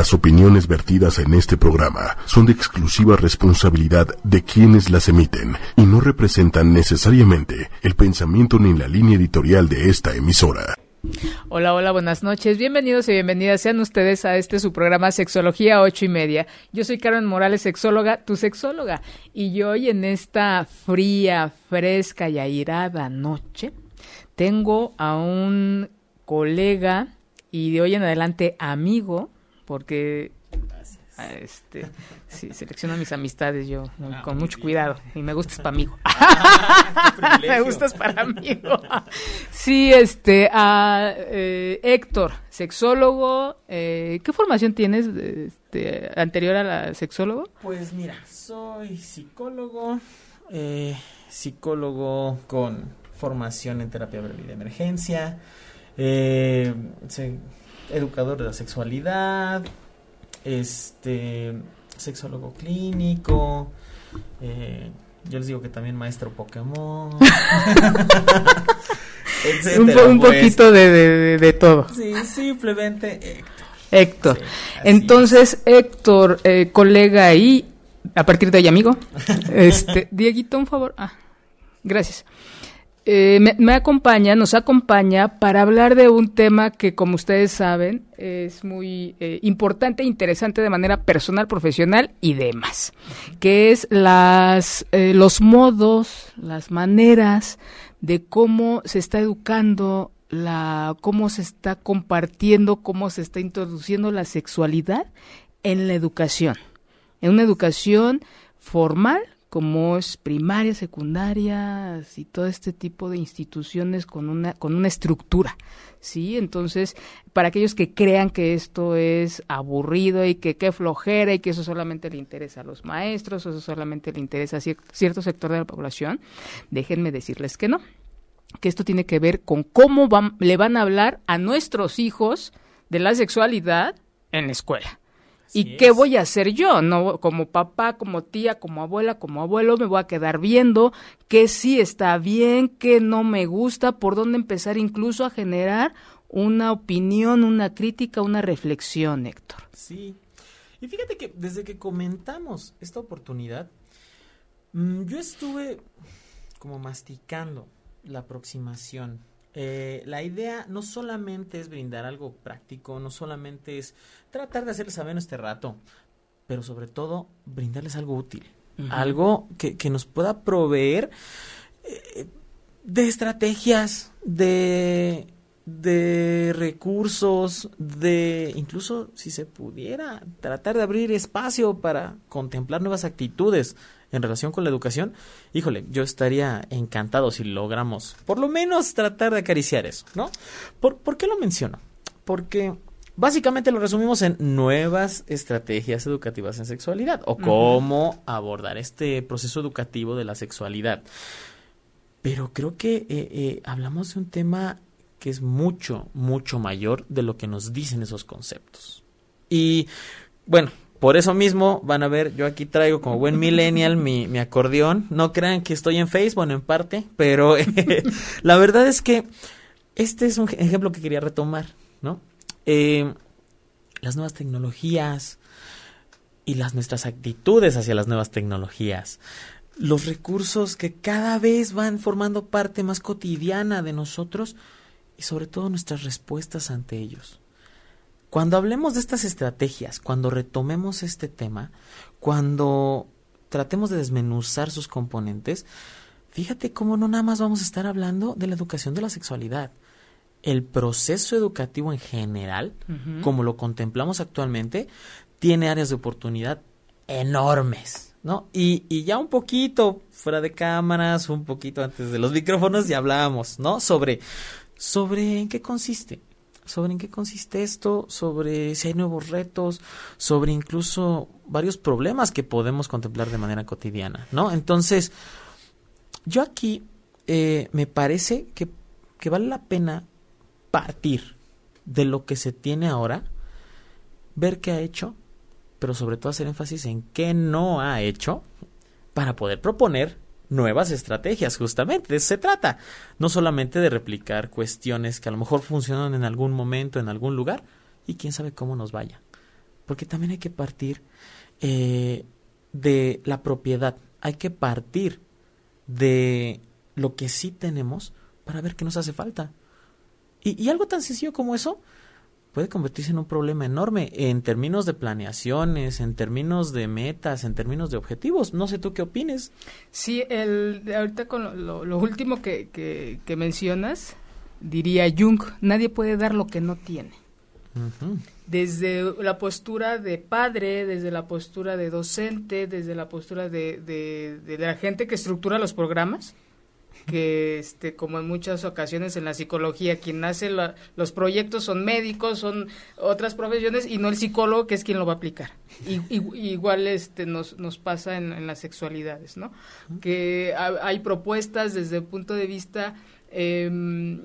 Las opiniones vertidas en este programa son de exclusiva responsabilidad de quienes las emiten y no representan necesariamente el pensamiento ni la línea editorial de esta emisora. Hola, hola, buenas noches. Bienvenidos y bienvenidas sean ustedes a este su programa Sexología ocho y media. Yo soy Karen Morales, sexóloga, tu sexóloga. Y hoy en esta fría, fresca y airada noche tengo a un colega y de hoy en adelante amigo porque este sí selecciono mis amistades yo ah, con mucho cuidado. Y me gustas para amigo. Ah, me gustas para amigo. Sí este a eh, Héctor sexólogo eh, qué formación tienes este, anterior a la sexólogo pues mira soy psicólogo eh, psicólogo con formación en terapia breve de emergencia eh, educador de la sexualidad, este, sexólogo clínico, eh, yo les digo que también maestro Pokémon. un, pues. poquito de, todo. Sí, simplemente Héctor. Héctor. Entonces, Héctor, eh, colega y a partir de hoy amigo. Este, Dieguito, un favor. Ah, gracias. Eh, me, acompaña, nos acompaña para hablar de un tema que, como ustedes saben, es muy eh, importante e interesante de manera personal, profesional y demás, que es las, eh, los modos, las maneras de cómo se está educando, la, cómo se está compartiendo, cómo se está introduciendo la sexualidad en la educación, en una educación formal como es primaria, secundaria y todo este tipo de instituciones con una con una estructura, ¿sí? Entonces, para aquellos que crean que esto es aburrido y que qué flojera y que eso solamente le interesa a los maestros, o eso solamente le interesa a cierto sector de la población, déjenme decirles que no, que esto tiene que ver con cómo le van a hablar a nuestros hijos de la sexualidad en la escuela. ¿Y qué voy a hacer yo? No, como papá, como tía, como abuela, como abuelo, me voy a quedar viendo qué sí está bien, qué no me gusta, por dónde empezar incluso a generar una opinión, una crítica, una reflexión, Héctor. Sí. Y fíjate que desde que comentamos esta oportunidad, mm, yo estuve como masticando la aproximación eh, la idea no solamente es brindar algo práctico, no solamente es tratar de hacerles saber este rato, pero sobre todo brindarles algo útil, algo que, que, nos pueda proveer eh, de estrategias, de, de recursos, de incluso si se pudiera tratar de abrir espacio para contemplar nuevas actitudes en relación con la educación, híjole, yo estaría encantado si logramos por lo menos tratar de acariciar eso, ¿no? ¿Por, ¿por qué lo menciono? Porque básicamente lo resumimos en nuevas estrategias educativas en sexualidad o cómo abordar este proceso educativo de la sexualidad. Pero creo que eh, eh, hablamos de un tema que es mucho, mucho mayor de lo que nos dicen esos conceptos. Y bueno, por eso mismo van a ver, yo aquí traigo como buen millennial mi, acordeón. No crean que estoy en Facebook, en parte, pero eh, la verdad es que este es un ejemplo que quería retomar, ¿no? Eh, las nuevas tecnologías y las nuestras actitudes hacia las nuevas tecnologías. Los recursos que cada vez van formando parte más cotidiana de nosotros y sobre todo nuestras respuestas ante ellos. Cuando hablemos de estas estrategias, cuando retomemos este tema, cuando tratemos de desmenuzar sus componentes, fíjate cómo no nada más vamos a estar hablando de la educación de la sexualidad. El proceso educativo en general, como lo contemplamos actualmente, tiene áreas de oportunidad enormes, ¿no? Y, y, ya un poquito fuera de cámaras, un poquito antes de los micrófonos, ya hablábamos, ¿no? Sobre, sobre en qué consiste sobre en qué consiste esto, sobre si hay nuevos retos, sobre incluso varios problemas que podemos contemplar de manera cotidiana, ¿no? Entonces, yo aquí eh, me parece que, que vale la pena partir de lo que se tiene ahora, ver qué ha hecho, pero sobre todo hacer énfasis en qué no ha hecho para poder proponer nuevas estrategias, justamente, de eso se trata. No solamente de replicar cuestiones que a lo mejor funcionan en algún momento, en algún lugar, y quién sabe cómo nos vaya. porque también hay que partir eh, de la propiedad, hay que partir de lo que sí tenemos para ver qué nos hace falta. Y, y algo tan sencillo como eso puede convertirse en un problema enorme en términos de planeaciones, en términos de metas, en términos de objetivos. No sé tú qué opines. Sí, el, ahorita con lo, último que, que, mencionas, diría Jung, nadie puede dar lo que no tiene. Desde la postura de padre, desde la postura de docente, desde la postura de, de, de la gente que estructura los programas, que este como en muchas ocasiones en la psicología quien hace los proyectos son médicos son otras profesiones y no el psicólogo que es quien lo va a aplicar. Y, igual este nos, nos pasa en, las sexualidades no que hay propuestas desde el punto de vista em,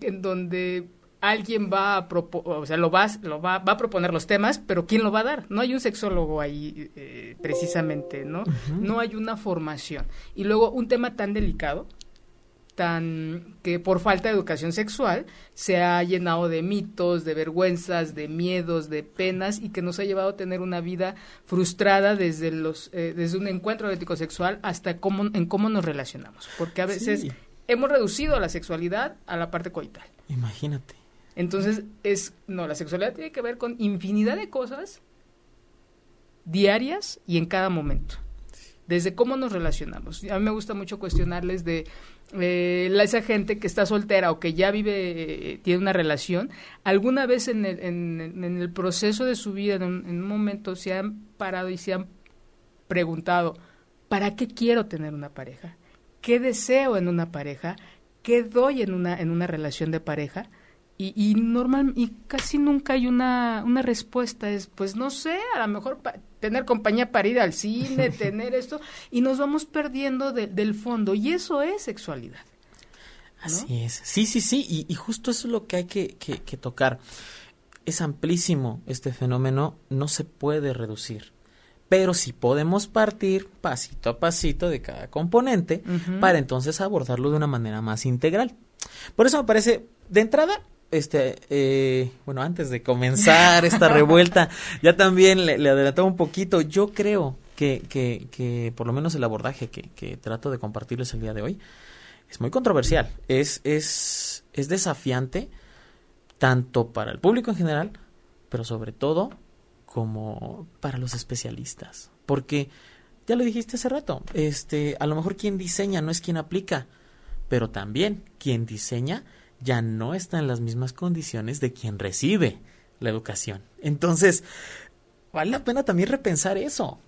en donde alguien va a o sea lo va lo va, va, a proponer los temas pero quién lo va a dar no hay un sexólogo ahí eh, precisamente no no hay una formación. Y luego un tema tan delicado tan que por falta de educación sexual se ha llenado de mitos, de vergüenzas, de miedos, de penas y que nos ha llevado a tener una vida frustrada desde los eh, desde un encuentro ético sexual hasta cómo en cómo nos relacionamos, porque a veces hemos reducido la sexualidad a la parte coital. Imagínate. Entonces es no, la sexualidad tiene que ver con infinidad de cosas diarias y en cada momento desde cómo nos relacionamos. A mí me gusta mucho cuestionarles de eh, esa gente que está soltera o que ya vive, eh, tiene una relación, alguna vez en el, en, el proceso de su vida, en un, momento, se han parado y se han preguntado, ¿para qué quiero tener una pareja? ¿Qué deseo en una pareja? ¿Qué doy en una, en una relación de pareja? Y, y normal y casi nunca hay una, una respuesta. Es pues no sé a lo mejor tener compañía para ir al cine tener esto y nos vamos perdiendo del fondo y eso es sexualidad así es. Sí sí sí y, y, justo eso es lo que hay que, que, que, tocar. Es amplísimo este fenómeno no se puede reducir pero sí podemos partir pasito a pasito de cada componente para entonces abordarlo de una manera más integral. Por eso me parece de entrada este, eh, bueno, antes de comenzar esta revuelta, ya también le, adelantaba un poquito. Yo creo que, que, que por lo menos el abordaje que, que, trato de compartirles el día de hoy es muy controversial. Es, es, es desafiante tanto para el público en general, pero sobre todo como para los especialistas. Porque, ya lo dijiste hace rato, este, a lo mejor quien diseña no es quien aplica, pero también quien diseña ya no está en las mismas condiciones de quien recibe la educación. Entonces, vale la pena también repensar eso.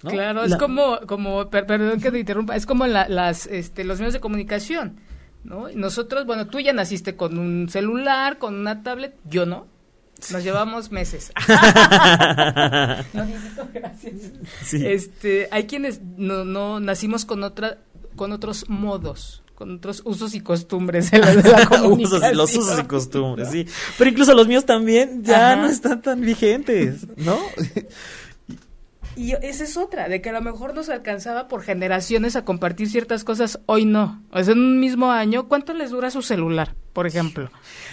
Claro, es como, como, perdón que te interrumpa, es como las, este, los medios de comunicación, ¿no? Nosotros, bueno, tú ya naciste con un celular, con una tablet, yo no. Nos llevamos meses. no, gracias. Este, hay quienes no, no nacimos con otra, con otros modos con otros usos y costumbres de la, los usos y costumbres, sí. Pero incluso los míos también ya no están tan vigentes, ¿no? Y esa es otra, de que a lo mejor nos alcanzaba por generaciones a compartir ciertas cosas, hoy no. O sea, en un mismo año, ¿cuánto les dura su celular, por ejemplo?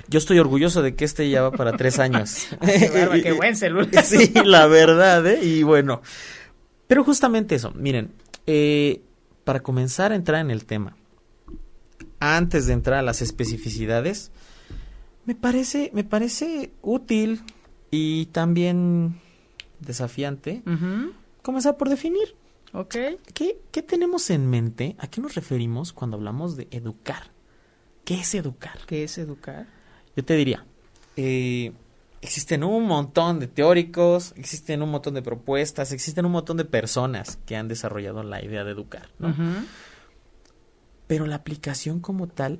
Yo estoy orgulloso de que este ya va para tres años. qué, buen celular. sí, la verdad, ¿eh? Y bueno, pero justamente eso, miren, eh, para comenzar a entrar en el tema, antes de entrar a las especificidades, me parece, me parece útil y también desafiante comenzar por definir. Ok. ¿Qué, ¿Qué tenemos en mente? ¿A qué nos referimos cuando hablamos de educar? ¿Qué es educar? ¿Qué es educar? Yo te diría, eh, existen un montón de teóricos, existen un montón de propuestas, existen un montón de personas que han desarrollado la idea de educar, ¿no? Pero la aplicación como tal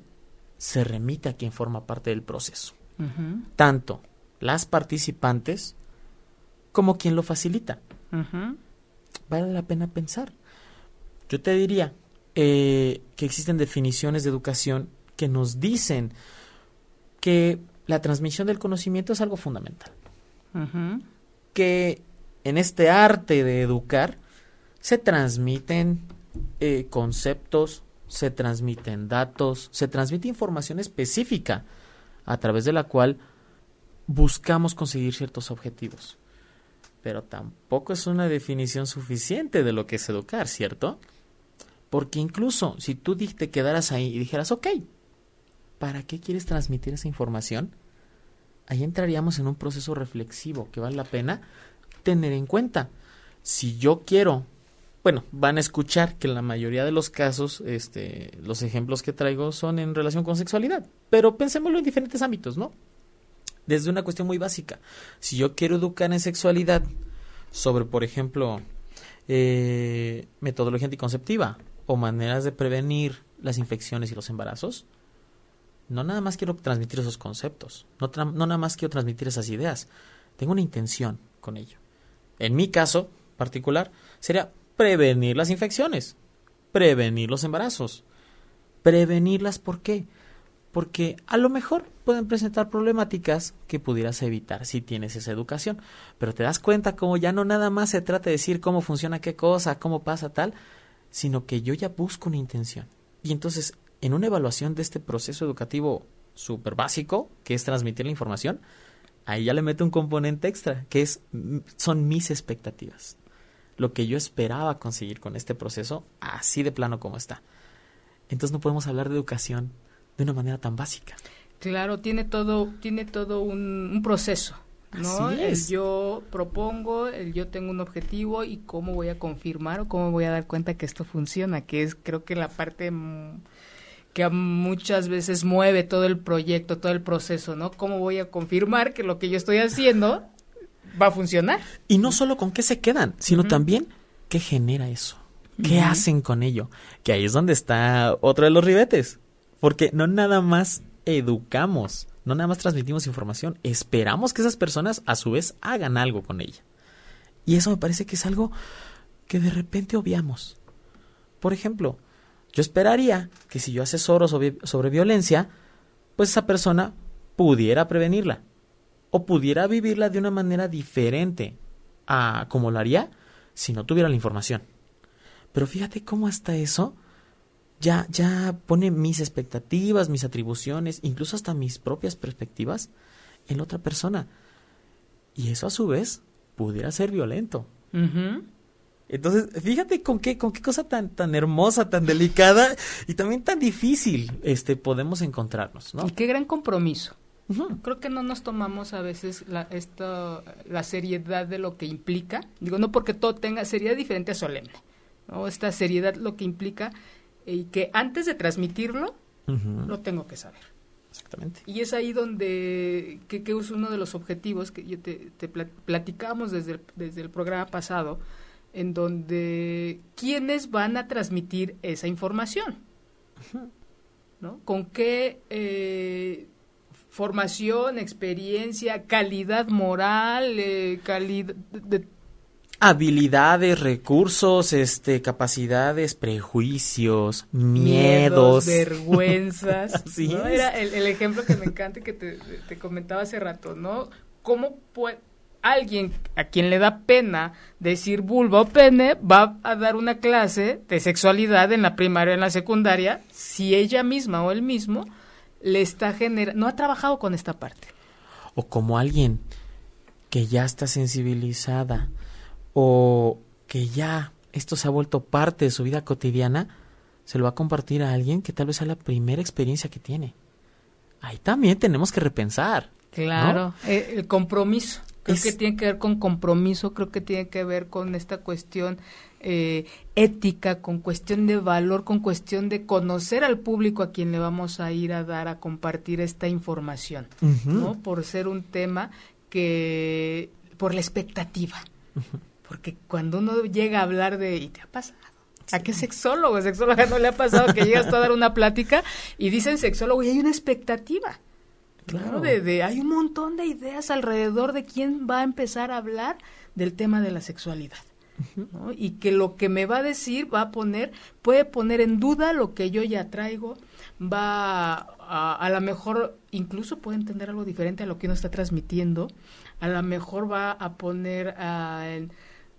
se remite a quien forma parte del proceso. Tanto las participantes como quien lo facilita. Vale la pena pensar. Yo te diría eh, que existen definiciones de educación que nos dicen que la transmisión del conocimiento es algo fundamental. Que en este arte de educar se transmiten eh, conceptos, se transmiten datos, se transmite información específica a través de la cual buscamos conseguir ciertos objetivos. pero tampoco es una definición suficiente de lo que es educar, ¿cierto? Porque incluso si tú te quedaras ahí y dijeras, ok, ¿para qué quieres transmitir esa información? Ahí entraríamos en un proceso reflexivo que vale la pena tener en cuenta. Si yo quiero, bueno, van a escuchar que en la mayoría de los casos, este, los ejemplos que traigo son en relación con sexualidad, pero pensémoslo en diferentes ámbitos, ¿no? Desde una cuestión muy básica. Si yo quiero educar en sexualidad sobre, por ejemplo, eh, metodología anticonceptiva o maneras de prevenir las infecciones y los embarazos, no nada más quiero transmitir esos conceptos, no, no nada más quiero transmitir esas ideas, tengo una intención con ello. En mi caso particular, sería prevenir las infecciones, prevenir los embarazos. Prevenirlas, ¿por qué? Porque a lo mejor pueden presentar problemáticas que pudieras evitar si tienes esa educación. Pero te das cuenta como ya no nada más se trata de decir cómo funciona qué cosa, cómo pasa tal, sino que yo ya busco una intención. Y entonces, en una evaluación de este proceso educativo súper básico, que es transmitir la información, ahí ya le meto un componente extra, que es son mis expectativas. Lo que yo esperaba conseguir con este proceso, así de plano como está. Entonces no podemos hablar de educación de una manera tan básica. Claro, tiene todo, tiene todo un, proceso. ¿no? El yo propongo, el yo tengo un objetivo y cómo voy a confirmar o cómo voy a dar cuenta que esto funciona, que es creo que la parte que muchas veces mueve todo el proyecto, todo el proceso, ¿no? ¿Cómo voy a confirmar que lo que yo estoy haciendo va a funcionar? Y no solo con qué se quedan, sino también qué genera eso, qué hacen con ello, que ahí es donde está otro de los ribetes, porque no nada más educamos, no nada más transmitimos información, esperamos que esas personas a su vez hagan algo con ella. Y eso me parece que es algo que de repente obviamos. Por ejemplo, yo esperaría que si yo asesoro sobre, violencia, pues esa persona pudiera prevenirla o pudiera vivirla de una manera diferente a como lo haría si no tuviera la información. Pero fíjate cómo hasta eso ya, ya pone mis expectativas, mis atribuciones, incluso hasta mis propias perspectivas en la otra persona. Y eso a su vez pudiera ser violento. Entonces, fíjate con qué, con qué cosa tan, tan hermosa, tan delicada y también tan difícil este, podemos encontrarnos, ¿no? Y qué gran compromiso. Creo que no nos tomamos a veces la, esto, la seriedad de lo que implica. Digo, no porque todo tenga seriedad diferente a solemne. ¿no? Esta seriedad lo que implica y que antes de transmitirlo, lo tengo que saber. Exactamente. Y es ahí donde, que, que es uno de los objetivos que yo te, te platicamos desde desde el programa pasado, en donde quiénes van a transmitir esa información, ¿no? Con qué eh, formación, experiencia, calidad moral, eh, calidad de habilidades, recursos, este, capacidades, prejuicios, miedos, vergüenzas. ¿no? Era el, ejemplo que me encanta que te, te comentaba hace rato, ¿no? ¿Cómo puede alguien a quien le da pena decir vulva o pene va a dar una clase de sexualidad en la primaria o en la secundaria si ella misma o él mismo le está generando, no ha trabajado con esta parte. O como alguien que ya está sensibilizada o que ya esto se ha vuelto parte de su vida cotidiana, se lo va a compartir a alguien que tal vez sea la primera experiencia que tiene. Ahí también tenemos que repensar. Claro, eh, el compromiso. Creo que tiene que ver con compromiso, creo que tiene que ver con esta cuestión eh, ética, con cuestión de valor, con cuestión de conocer al público a quien le vamos a ir a dar a compartir esta información, ¿no? Por ser un tema que, por la expectativa, porque cuando uno llega a hablar de, ¿y te ha pasado? ¿A qué sexólogo? Sexóloga no le ha pasado que llegas a dar una plática y dicen sexólogo y hay una expectativa. Claro, de, hay un montón de ideas alrededor de quién va a empezar a hablar del tema de la sexualidad. Y que lo que me va a decir va a poner, puede poner en duda lo que yo ya traigo, va a, a, lo mejor incluso puede entender algo diferente a lo que uno está transmitiendo, a lo mejor va a poner a,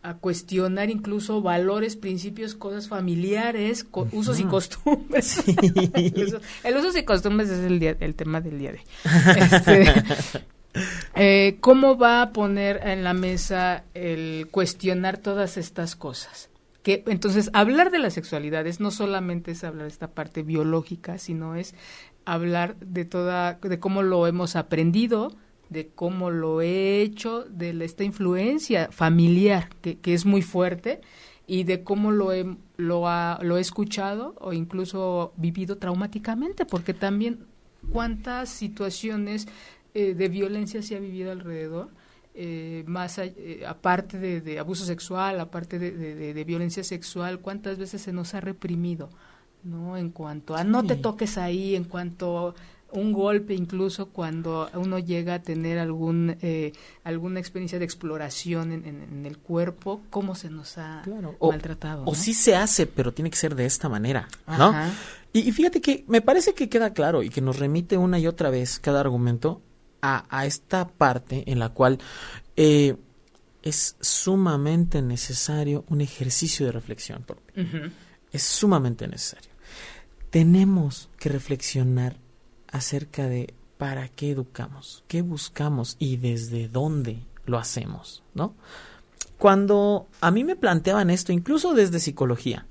a cuestionar incluso valores, principios, cosas familiares, usos y costumbres. el, usos y costumbres es el, día, el tema del día de hoy. Este, eh, ¿cómo va a poner en la mesa el cuestionar todas estas cosas? Que, entonces, hablar de la sexualidad es no solamente es hablar de esta parte biológica, sino es hablar de toda, de cómo lo hemos aprendido, de cómo lo he hecho, de esta influencia familiar que, que es muy fuerte y de cómo lo he, lo, ha, lo he escuchado o incluso vivido traumáticamente, porque también cuántas situaciones eh, de violencia se ha vivido alrededor, eh, más eh, aparte de, abuso sexual, aparte de, de, violencia sexual, cuántas veces se nos ha reprimido, ¿no? En cuanto a no te toques ahí, en cuanto un golpe incluso cuando uno llega a tener algún eh, alguna experiencia de exploración en, el cuerpo cómo se nos ha maltratado o sí se hace pero tiene que ser de esta manera no y, fíjate que me parece que queda claro y que nos remite una y otra vez cada argumento a, a esta parte en la cual eh, es sumamente necesario un ejercicio de reflexión es sumamente necesario. Tenemos que reflexionar acerca de para qué educamos, qué buscamos y desde dónde lo hacemos, ¿no? Cuando a mí me planteaban esto, incluso desde psicología,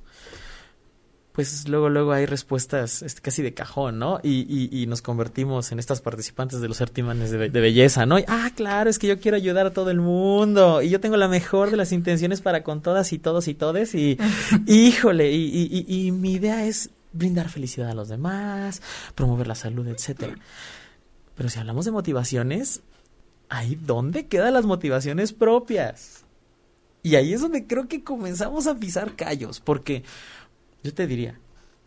pues luego, luego hay respuestas este, casi de cajón, ¿no? Y, y, nos convertimos en estas participantes de los certimanes de, belleza, ¿no? ah, claro, es que yo quiero ayudar a todo el mundo y yo tengo la mejor de las intenciones para con todas y todos y todes y, híjole, y, y mi idea es brindar felicidad a los demás, promover la salud, etcétera. Pero si hablamos de motivaciones, ahí dónde quedan las motivaciones propias. Y ahí es donde creo que comenzamos a pisar callos, porque yo te diría,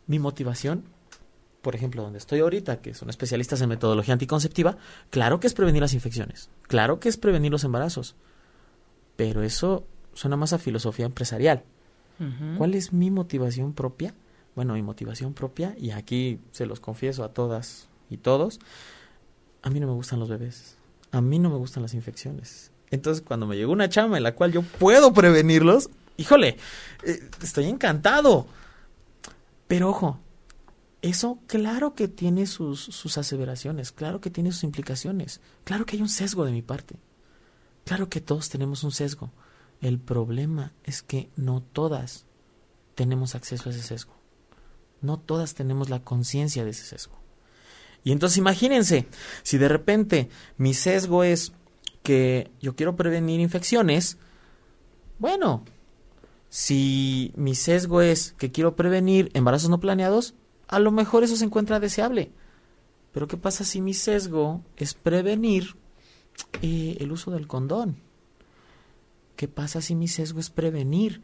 mi motivación, por ejemplo, donde estoy ahorita, que son especialistas en metodología anticonceptiva, claro que es prevenir las infecciones, claro que es prevenir los embarazos, pero eso suena más a filosofía empresarial. ¿Cuál es mi motivación propia? Bueno, mi motivación propia, y aquí se los confieso a todas y todos, a mí no me gustan los bebés, a mí no me gustan las infecciones. Entonces, cuando me llegó una chama en la cual yo puedo prevenirlos, híjole, eh, estoy encantado. Pero ojo, eso claro que tiene sus, sus aseveraciones, claro que tiene sus implicaciones, claro que hay un sesgo de mi parte, claro que todos tenemos un sesgo. El problema es que no todas tenemos acceso a ese sesgo no todas tenemos la conciencia de ese sesgo. Y entonces imagínense, si de repente mi sesgo es que yo quiero prevenir infecciones, bueno, si mi sesgo es que quiero prevenir embarazos no planeados, a lo mejor eso se encuentra deseable. Pero ¿qué pasa si mi sesgo es prevenir eh, el uso del condón? ¿Qué pasa si mi sesgo es prevenir,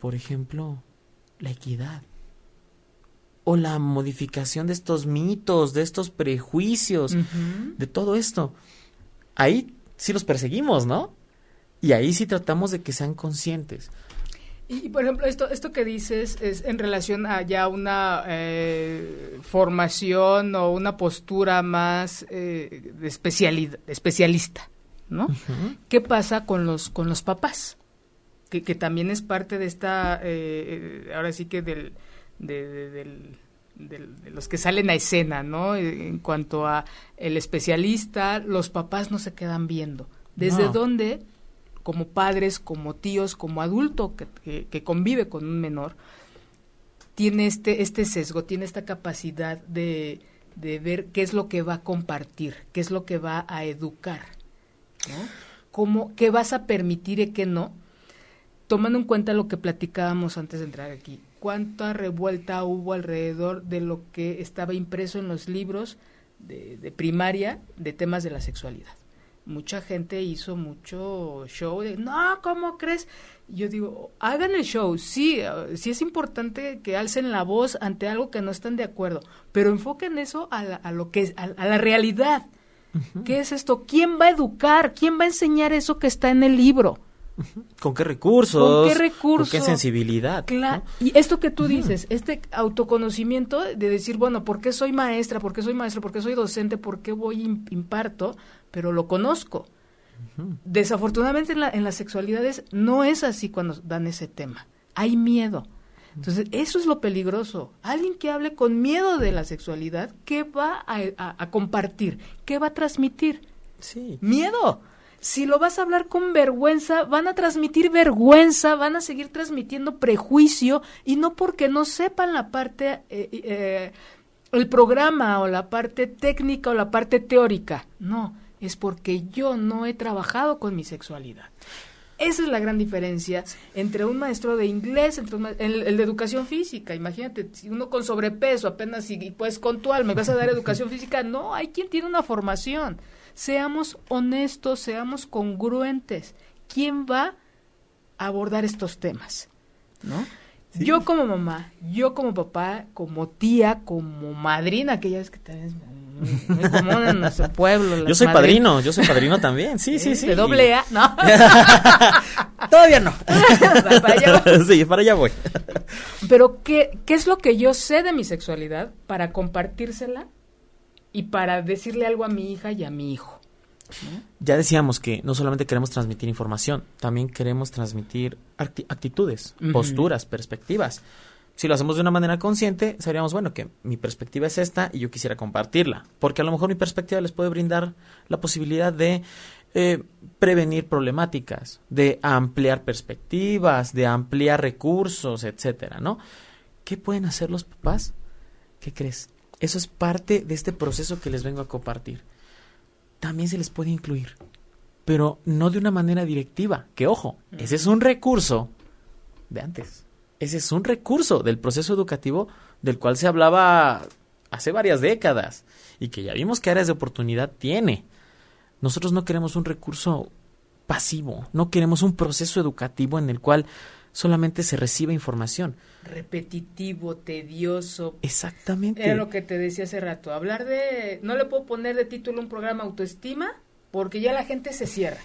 por ejemplo, la equidad? O la modificación de estos mitos, de estos prejuicios, de todo esto. Ahí sí los perseguimos, ¿no? Y ahí sí tratamos de que sean conscientes. Y, por ejemplo, esto, esto que dices es en relación a ya una eh, formación o una postura más eh, de, especialidad, especialista, ¿no? ¿Qué pasa con los, con los papás? Que, que también es parte de esta, eh, ahora sí que del, de, los que salen a escena, ¿no? En cuanto a el especialista, los papás no se quedan viendo. ¿Desde dónde, como padres, como tíos, como adulto que, que, convive con un menor, tiene este, este sesgo, tiene esta capacidad de, de ver qué es lo que va a compartir, qué es lo que va a educar, ¿no? ¿Cómo, ¿Qué vas a permitir y qué no? Tomando en cuenta lo que platicábamos antes de entrar aquí, cuánta revuelta hubo alrededor de lo que estaba impreso en los libros de, primaria de temas de la sexualidad. Mucha gente hizo mucho show de, no, ¿cómo crees? Yo digo, hagan el show, sí, sí es importante que alcen la voz ante algo que no están de acuerdo, pero enfoquen eso a, lo que es, a, la realidad. ¿Qué es esto? ¿Quién va a educar? ¿Quién va a enseñar eso que está en el libro? ¿Con qué recursos? ¿Con qué recursos? ¿Con qué sensibilidad? Y esto que tú dices, este autoconocimiento de decir, bueno, ¿por qué soy maestra? ¿Por qué soy maestro? ¿Por qué soy docente? ¿Por qué voy imparto? Pero lo conozco. Desafortunadamente en, la, en las sexualidades no es así cuando dan ese tema. Hay miedo. Entonces, eso es lo peligroso. Alguien que hable con miedo de la sexualidad, ¿qué va a compartir? ¿Qué va a transmitir? Sí. Miedo. Si lo vas a hablar con vergüenza, van a transmitir vergüenza, van a seguir transmitiendo prejuicio y no porque no sepan la parte, eh, eh, el programa o la parte técnica o la parte teórica. No, es porque yo no he trabajado con mi sexualidad. Esa es la gran diferencia entre un maestro de inglés, entre el, de educación física. Imagínate, si uno con sobrepeso apenas y, pues con tu alma vas a dar educación física, no, hay quien tiene una formación. Seamos honestos, seamos congruentes. ¿Quién va a abordar estos temas? ¿No? Yo como mamá, yo como papá, como tía, como madrina, que ya ves que también es muy, común en nuestro pueblo. Yo soy padrino, yo soy padrino también, sí, sí, sí. De doble A, ¿no? Todavía no. para allá voy. Sí, para allá voy. Pero, ¿qué, ¿qué es lo que yo sé de mi sexualidad para compartírsela y para decirle algo a mi hija y a mi hijo? Ya decíamos que no solamente queremos transmitir información, también queremos transmitir actitudes, posturas, perspectivas. Si lo hacemos de una manera consciente, sabríamos, bueno, que mi perspectiva es esta y yo quisiera compartirla, porque a lo mejor mi perspectiva les puede brindar la posibilidad de eh, prevenir problemáticas, de ampliar perspectivas, de ampliar recursos, etcétera, ¿no? ¿Qué pueden hacer los papás? ¿Qué crees? Eso es parte de este proceso que les vengo a compartir también se les puede incluir, pero no de una manera directiva, que ojo, ese es un recurso de antes. Ese es un recurso del proceso educativo del cual se hablaba hace varias décadas y que ya vimos que áreas de oportunidad tiene. Nosotros no queremos un recurso pasivo, no queremos un proceso educativo en el cual solamente se recibe información. Repetitivo, tedioso. Exactamente. Era lo que te decía hace rato. Hablar de. No le puedo poner de título un programa autoestima porque ya la gente se cierra.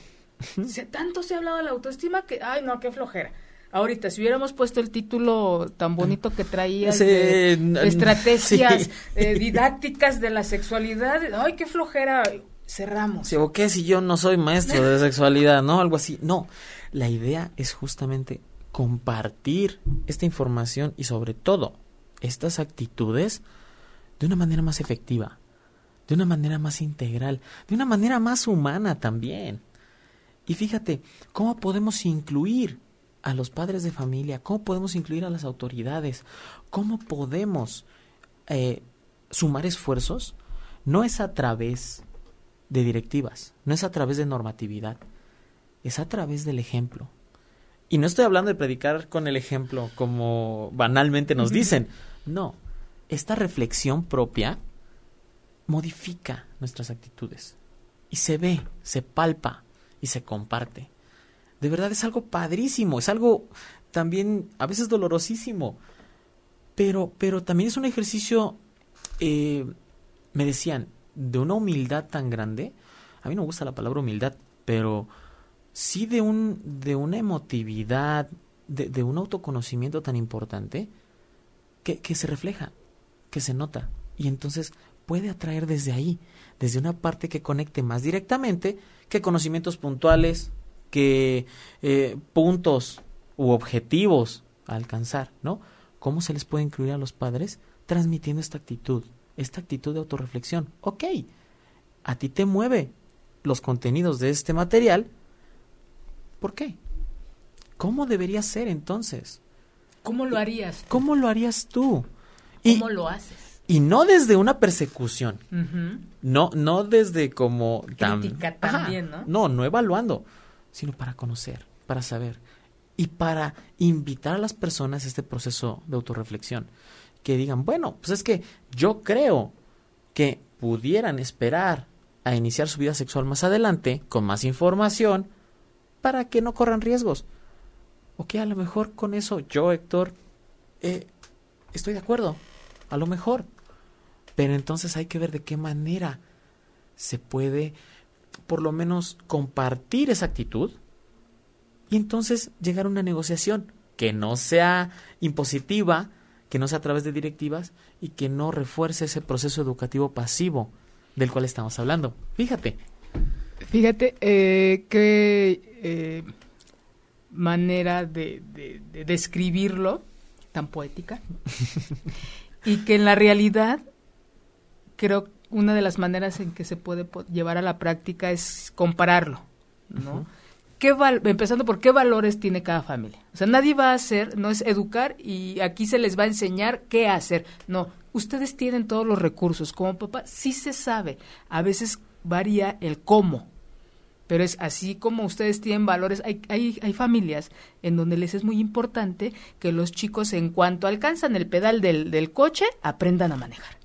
se, tanto se ha hablado de la autoestima que. Ay, no, qué flojera. Ahorita, si hubiéramos puesto el título tan bonito que traía estrategias eh, didácticas de la sexualidad, ay, qué flojera, cerramos. Sí, ¿O qué si yo no soy maestro de sexualidad, no? Algo así. No, la idea es justamente compartir esta información y sobre todo estas actitudes de una manera más efectiva, de una manera más integral, de una manera más humana también. Y fíjate, ¿cómo podemos incluir a los padres de familia? ¿Cómo podemos incluir a las autoridades? ¿Cómo podemos eh, sumar esfuerzos? No es a través de directivas, no es a través de normatividad, es a través del ejemplo, y no estoy hablando de predicar con el ejemplo, como banalmente nos dicen. No, esta reflexión propia modifica nuestras actitudes. Y se ve, se palpa y se comparte. De verdad es algo padrísimo, es algo también a veces dolorosísimo. Pero, pero también es un ejercicio, eh, me decían, de una humildad tan grande. A mí no me gusta la palabra humildad, pero sí de, un, de una emotividad, de, de un autoconocimiento tan importante que, que se refleja, que se nota. Y entonces puede atraer desde ahí, desde una parte que conecte más directamente que conocimientos puntuales, que eh, puntos u objetivos a alcanzar, ¿no? ¿Cómo se les puede incluir a los padres transmitiendo esta actitud, esta actitud de autorreflexión? Ok, a ti te mueve los contenidos de este material, ¿Por qué? ¿Cómo debería ser entonces? ¿Cómo lo harías? ¿Cómo lo harías tú? ¿Cómo lo haces? Y no desde una persecución. No, no desde como crítica también, ¿no? No, no evaluando, sino para conocer, para saber y para invitar a las personas a este proceso de autorreflexión. Que digan, bueno, pues es que yo creo que pudieran esperar a iniciar su vida sexual más adelante con más información, para que no corran riesgos. Ok, a lo mejor con eso yo, Héctor, eh, estoy de acuerdo. A lo mejor. Pero entonces hay que ver de qué manera se puede, por lo menos, compartir esa actitud y entonces llegar a una negociación que no sea impositiva, que no sea a través de directivas y que no refuerce ese proceso educativo pasivo del cual estamos hablando. Fíjate. Fíjate eh, que eh, manera de, describirlo tan poética y que en la realidad creo una de las maneras en que se puede llevar a la práctica es compararlo, ¿no? ¿Qué empezando por qué valores tiene cada familia. O sea, nadie va a hacer, no es educar y aquí se les va a enseñar qué hacer. No, ustedes tienen todos los recursos. Como papá, sí se sabe. A veces varía el cómo. Pero es así como ustedes tienen valores. Hay, hay, hay familias en donde les es muy importante que los chicos, en cuanto alcanzan el pedal del, del coche, aprendan a manejar.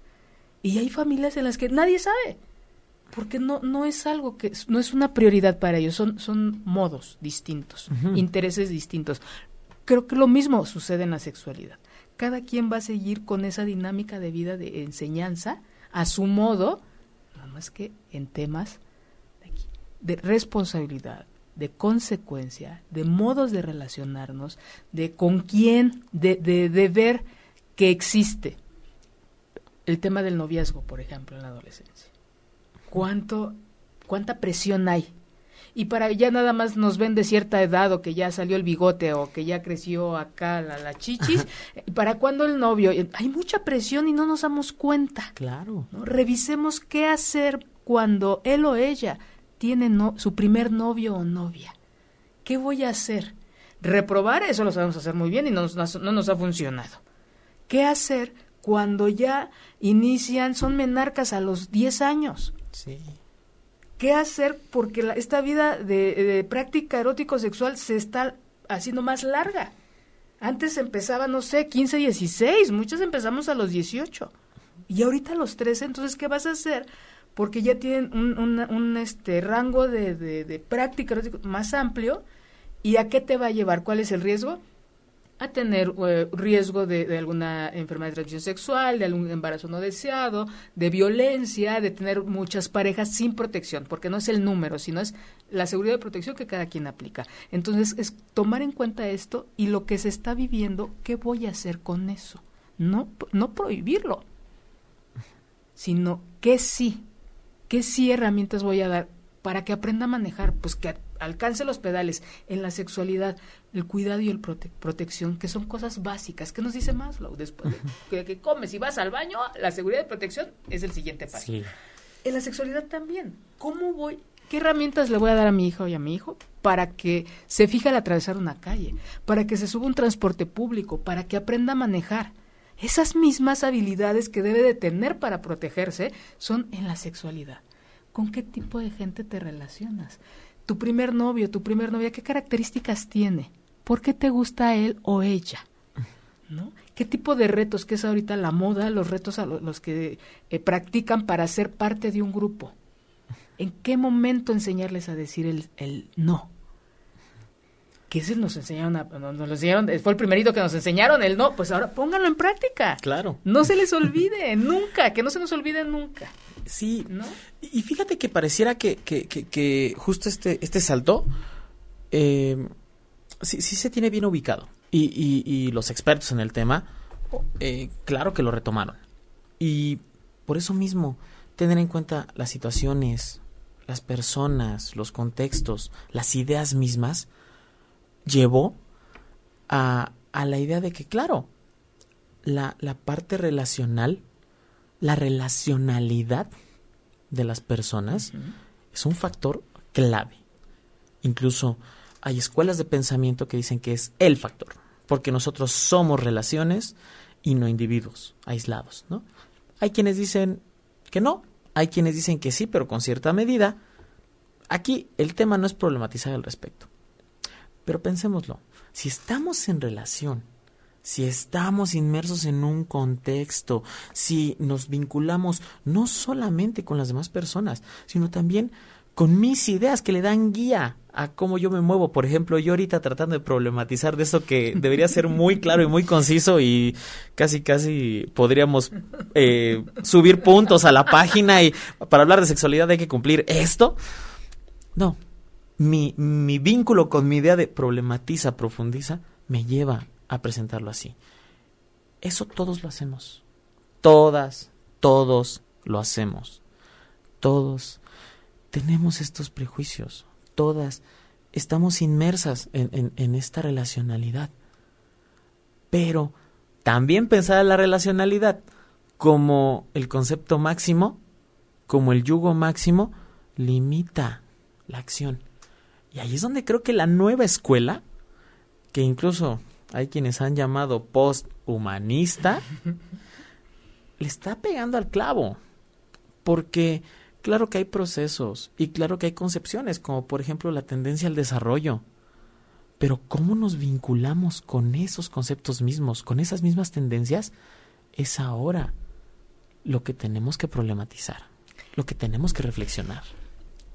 Y hay familias en las que nadie sabe porque no, no es algo que, no es una prioridad para ellos, son, son modos distintos, intereses distintos. Creo que lo mismo sucede en la sexualidad. Cada quien va a seguir con esa dinámica de vida de enseñanza a su modo, nada más que en temas de, responsabilidad, de consecuencia, de modos de relacionarnos, de con quién, de, de, de ver que existe. El tema del noviazgo, por ejemplo, en la adolescencia cuánto, cuánta presión hay. Y para ya nada más nos ven de cierta edad o que ya salió el bigote o que ya creció acá la, la chichis. ¿Para cuándo el novio? Hay mucha presión y no nos damos cuenta. Claro. Revisemos qué hacer cuando él o ella tiene no, su primer novio o novia. ¿Qué voy a hacer? Reprobar, eso lo sabemos hacer muy bien y no, no nos ha funcionado. ¿Qué hacer cuando ya inician, son menarcas a los 10 años? Sí. ¿Qué hacer? Porque esta vida de, práctica erótico-sexual se está haciendo más larga. Antes empezaba, no sé, 15, 16, muchos empezamos a los 18 y ahorita a los 13, entonces, ¿qué vas a hacer? Porque ya tienen un, este, rango de, de práctica erótico más amplio y a qué te va a llevar, cuál es el riesgo a tener eh, riesgo de, alguna enfermedad de transmisión sexual, de algún embarazo no deseado, de violencia, de tener muchas parejas sin protección, porque no es el número, sino es la seguridad de protección que cada quien aplica. Entonces, es tomar en cuenta esto y lo que se está viviendo, ¿qué voy a hacer con eso? No, no prohibirlo, sino que sí, qué sí herramientas voy a dar para que aprenda a manejar, pues que alcance los pedales en la sexualidad, el cuidado y el protección, que son cosas básicas. ¿Qué nos dice Maslow? Después de que, comes y vas al baño, la seguridad y protección es el siguiente paso. En la sexualidad también. ¿Cómo voy? ¿Qué herramientas le voy a dar a mi hija y a mi hijo para que se fije al atravesar una calle, para que se suba un transporte público, para que aprenda a manejar? Esas mismas habilidades que debe de tener para protegerse son en la sexualidad. ¿Con qué tipo de gente te relacionas? tu primer novio, tu primer novia, ¿qué características tiene? ¿Por qué te gusta él o ella? ¿No? ¿Qué tipo de retos, que es ahorita la moda, los retos a los que eh, practican para ser parte de un grupo? ¿En qué momento enseñarles a decir el, el no? Que ese nos enseñaron, nos, enseñaron, fue el primerito que nos enseñaron el no, pues ahora pónganlo en práctica. Claro. No se les olvide, nunca, que no se nos olvide nunca. Sí, ¿no? Y fíjate que pareciera que, que, que, justo este, este salto eh, sí, sí se tiene bien ubicado. Y, y, y los expertos en el tema, eh, claro que lo retomaron. Y por eso mismo, tener en cuenta las situaciones, las personas, los contextos, las ideas mismas, llevó a, a la idea de que, claro, la, la parte relacional la relacionalidad de las personas es un factor clave. Incluso hay escuelas de pensamiento que dicen que es el factor, porque nosotros somos relaciones y no individuos aislados, ¿no? Hay quienes dicen que no, hay quienes dicen que sí, pero con cierta medida. Aquí el tema no es problematizar al respecto. Pero pensémoslo, si estamos en relación si estamos inmersos en un contexto, si nos vinculamos no solamente con las demás personas, sino también con mis ideas que le dan guía a cómo yo me muevo. Por ejemplo, yo ahorita tratando de problematizar de eso que debería ser muy claro y muy conciso y casi, casi podríamos eh, subir puntos a la página y para hablar de sexualidad hay que cumplir esto. No, mi, mi vínculo con mi idea de problematiza, profundiza, me lleva a presentarlo así. Eso todos lo hacemos. Todas, todos lo hacemos. Todos tenemos estos prejuicios. Todas estamos inmersas en, en, esta relacionalidad. Pero también pensar en la relacionalidad como el concepto máximo como el yugo máximo, limita la acción. Y ahí es donde creo que la nueva escuela, que incluso hay quienes han llamado post-humanista, le está pegando al clavo. Porque claro que hay procesos y claro que hay concepciones, como por ejemplo la tendencia al desarrollo. Pero cómo nos vinculamos con esos conceptos mismos, con esas mismas tendencias, es ahora lo que tenemos que problematizar, lo que tenemos que reflexionar.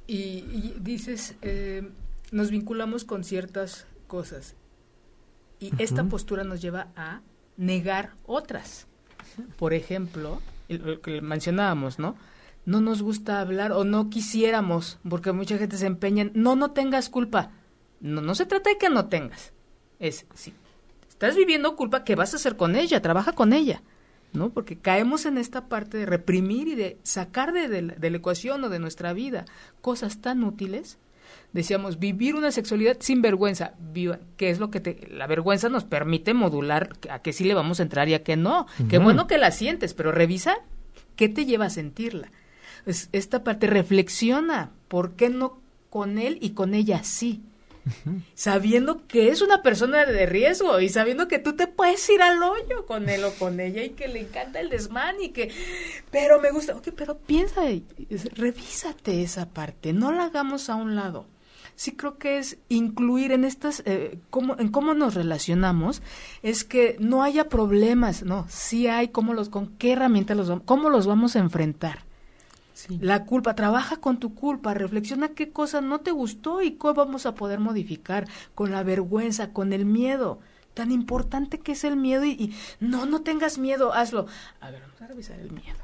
Y, dices, eh, nos vinculamos con ciertas cosas y esta postura nos lleva a negar otras. Por ejemplo, lo que mencionábamos, ¿no? No nos gusta hablar o no quisiéramos, porque mucha gente se empeña en, no, no tengas culpa. No, no se trata de que no tengas. Es, si estás viviendo culpa, ¿qué vas a hacer con ella? Trabaja con ella. ¿no? Porque caemos en esta parte de reprimir y de sacar de, de, la ecuación o de nuestra vida cosas tan útiles. Decíamos, vivir una sexualidad sin vergüenza, que es lo que te, la vergüenza nos permite modular a qué sí le vamos a entrar y a qué no. Qué bueno que la sientes, pero revisa qué te lleva a sentirla. Es, esta parte reflexiona, ¿por qué no con él y con ella sí? sabiendo que es una persona de riesgo y sabiendo que tú te puedes ir al hoyo con él o con ella y que le encanta el desmán y que, pero me gusta, ok, pero piensa, revísate esa parte, no la hagamos a un lado. Sí creo que es incluir en estas, eh, cómo, en cómo nos relacionamos, es que no haya problemas, no, sí hay, cómo los, con qué herramientas los, cómo los vamos a enfrentar la culpa, trabaja con tu culpa, reflexiona qué cosa no te gustó y cómo vamos a poder modificar con la vergüenza, con el miedo. Tan importante que es el miedo y, no, no tengas miedo, hazlo. A ver, vamos a revisar el miedo.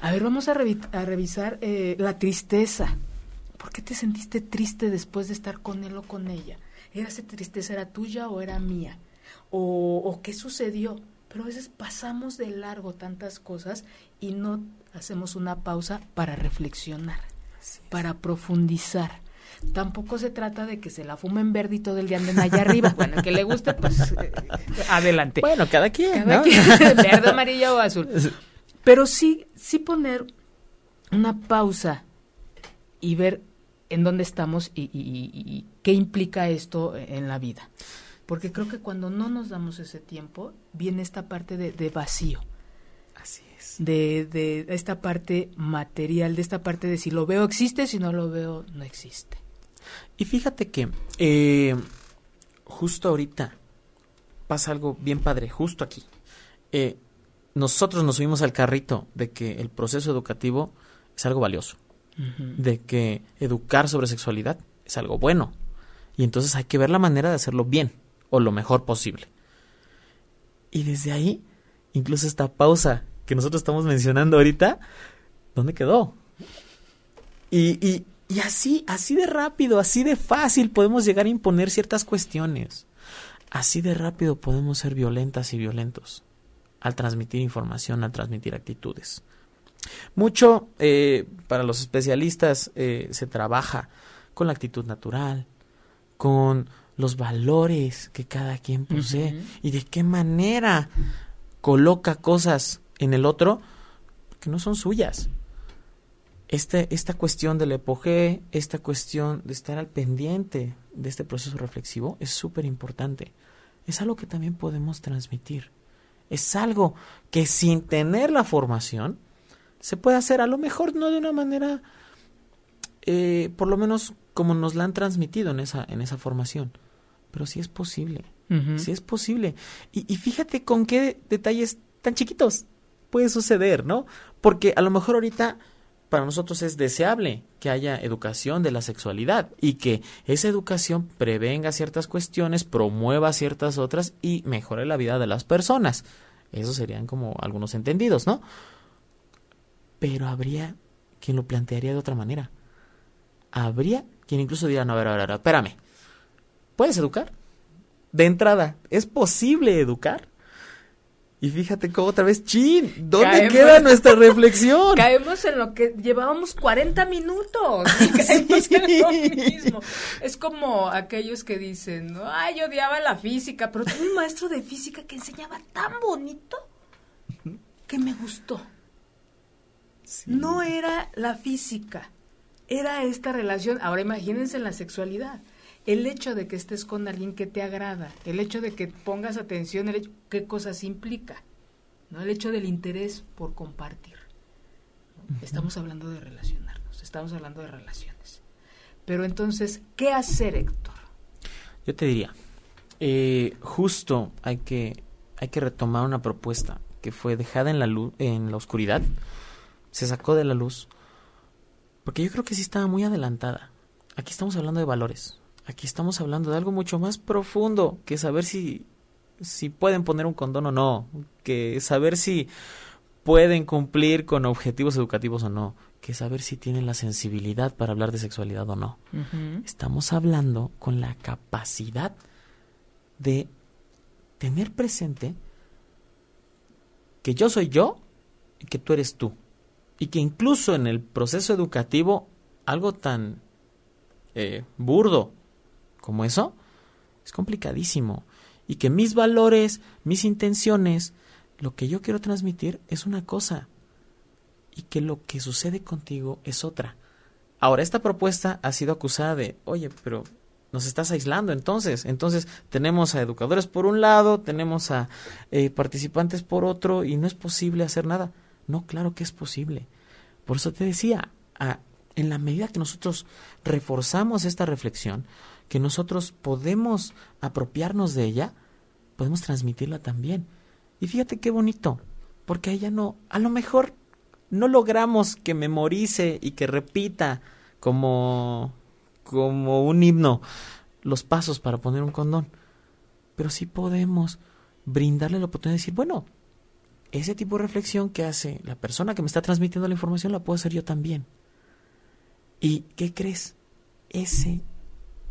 A ver, vamos a, a revisar eh, la tristeza. ¿Por qué te sentiste triste después de estar con él o con ella? ¿Era esa tristeza era tuya o era mía? ¿O, o qué sucedió? Pero a veces pasamos de largo tantas cosas y no hacemos una pausa para reflexionar, para profundizar. Tampoco se trata de que se la fumen verde y todo el día anden allá arriba. Bueno, el que le guste, pues eh, adelante. Bueno, cada quien. verde, amarillo o azul. Pero sí, sí poner una pausa y ver en dónde estamos y, qué implica esto en la vida. Porque creo que cuando no nos damos ese tiempo, viene esta parte de vacío de, de esta parte material, de esta parte de si lo veo existe, si no lo veo no existe. Y fíjate que eh, justo ahorita pasa algo bien padre, justo aquí. Eh, nosotros nos subimos al carrito de que el proceso educativo es algo valioso, de que educar sobre sexualidad es algo bueno. Y entonces hay que ver la manera de hacerlo bien o lo mejor posible. Y desde ahí, incluso esta pausa que nosotros estamos mencionando ahorita, ¿dónde quedó? Y, y, y así, así de rápido, así de fácil podemos llegar a imponer ciertas cuestiones. Así de rápido podemos ser violentas y violentos al transmitir información, al transmitir actitudes. Mucho eh, para los especialistas eh, se trabaja con la actitud natural, con los valores que cada quien posee y de qué manera coloca cosas en el otro que no son suyas. Este, esta cuestión del epoge, esta cuestión de estar al pendiente de este proceso reflexivo es súper importante. Es algo que también podemos transmitir. Es algo que sin tener la formación se puede hacer, a lo mejor no de una manera, eh, por lo menos como nos la han transmitido en esa, en esa formación, pero sí es posible, sí es posible. Y, y fíjate con qué detalles tan chiquitos puede suceder, ¿no? Porque a lo mejor ahorita para nosotros es deseable que haya educación de la sexualidad y que esa educación prevenga ciertas cuestiones, promueva ciertas otras y mejore la vida de las personas. Esos serían como algunos entendidos, ¿no? Pero habría quien lo plantearía de otra manera. Habría quien incluso diría, no, a ver, a ver, a ver espérame. ¿Puedes educar? De entrada, ¿es posible educar? Y fíjate cómo otra vez, chin, ¿dónde queda nuestra reflexión? Caemos en lo que llevábamos 40 minutos. caemos en lo mismo. Es como aquellos que dicen, ay, yo odiaba la física, pero tuve un maestro de física que enseñaba tan bonito que me gustó. No era la física, era esta relación. Ahora imagínense la sexualidad. El hecho de que estés con alguien que te agrada, el hecho de que pongas atención, el hecho, qué cosas implica, ¿no? El hecho del interés por compartir. Estamos hablando de relacionarnos, estamos hablando de relaciones. Pero entonces, ¿qué hacer, Héctor? Yo te diría, eh, justo hay que, hay que retomar una propuesta que fue dejada en la luz, en la oscuridad, se sacó de la luz, porque yo creo que sí estaba muy adelantada. Aquí estamos hablando de valores, aquí estamos hablando de algo mucho más profundo que saber si, si pueden poner un condón o no, que saber si pueden cumplir con objetivos educativos o no, que saber si tienen la sensibilidad para hablar de sexualidad o no. Estamos hablando con la capacidad de tener presente que yo soy yo y que tú eres tú. Y que incluso en el proceso educativo, algo tan eh, burdo como eso, es complicadísimo. Y que mis valores, mis intenciones, lo que yo quiero transmitir es una cosa. Y que lo que sucede contigo es otra. Ahora, esta propuesta ha sido acusada de, oye, pero nos estás aislando entonces. Entonces tenemos a educadores por un lado, tenemos a eh, participantes por otro y no es posible hacer nada. No, claro que es posible. Por eso te decía, en la medida que nosotros reforzamos esta reflexión, que nosotros podemos apropiarnos de ella, podemos transmitirla también. Y fíjate qué bonito, porque ella no, a lo mejor no logramos que memorice y que repita como como un himno los pasos para poner un condón. Pero sí podemos brindarle la oportunidad de decir, bueno, ese tipo de reflexión que hace la persona que me está transmitiendo la información la puedo hacer yo también. ¿Y qué crees? Ese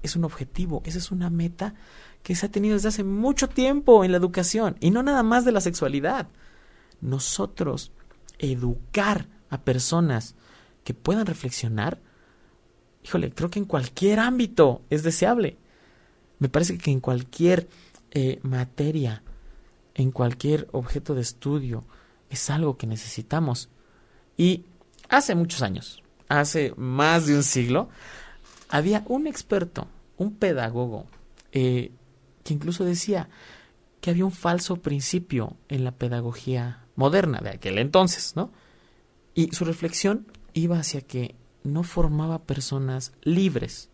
es un objetivo, esa es una meta que se ha tenido desde hace mucho tiempo en la educación y no nada más de la sexualidad. Nosotros educar a personas que puedan reflexionar híjole, creo que en cualquier ámbito es deseable. Me parece que en cualquier eh, materia, en cualquier objeto de estudio, es algo que necesitamos. Y hace muchos años, hace más de un siglo, había un experto, un pedagogo, eh, que incluso decía que había un falso principio en la pedagogía moderna de aquel entonces, ¿no? Y su reflexión iba hacia que no formaba personas libres,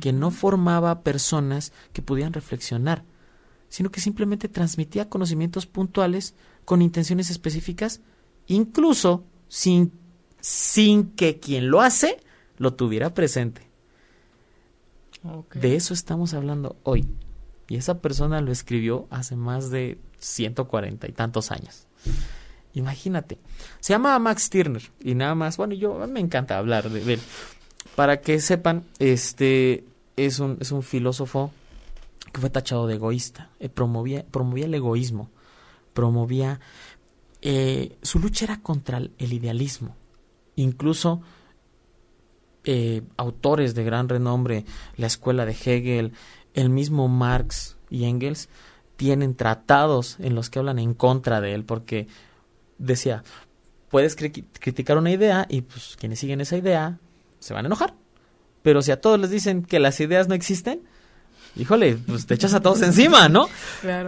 que no formaba personas que pudieran reflexionar, sino que simplemente transmitía conocimientos puntuales con intenciones específicas, incluso sin, sin que quien lo hace lo tuviera presente. De eso estamos hablando hoy. Y esa persona lo escribió hace más de 140 y tantos años. Imagínate. Se llama Max Stirner y nada más, bueno, yo me encanta hablar de, él. Para que sepan, este es un, es un filósofo que fue tachado de egoísta. Eh, promovía, promovía el egoísmo. Promovía... Eh, su lucha era contra el, idealismo. Incluso eh, autores de gran renombre, la escuela de Hegel, el mismo Marx y Engels, tienen tratados en los que hablan en contra de él, porque decía, puedes criticar una idea y pues quienes siguen esa idea se van a enojar. Pero si a todos les dicen que las ideas no existen, híjole, pues te echas a todos encima, ¿no?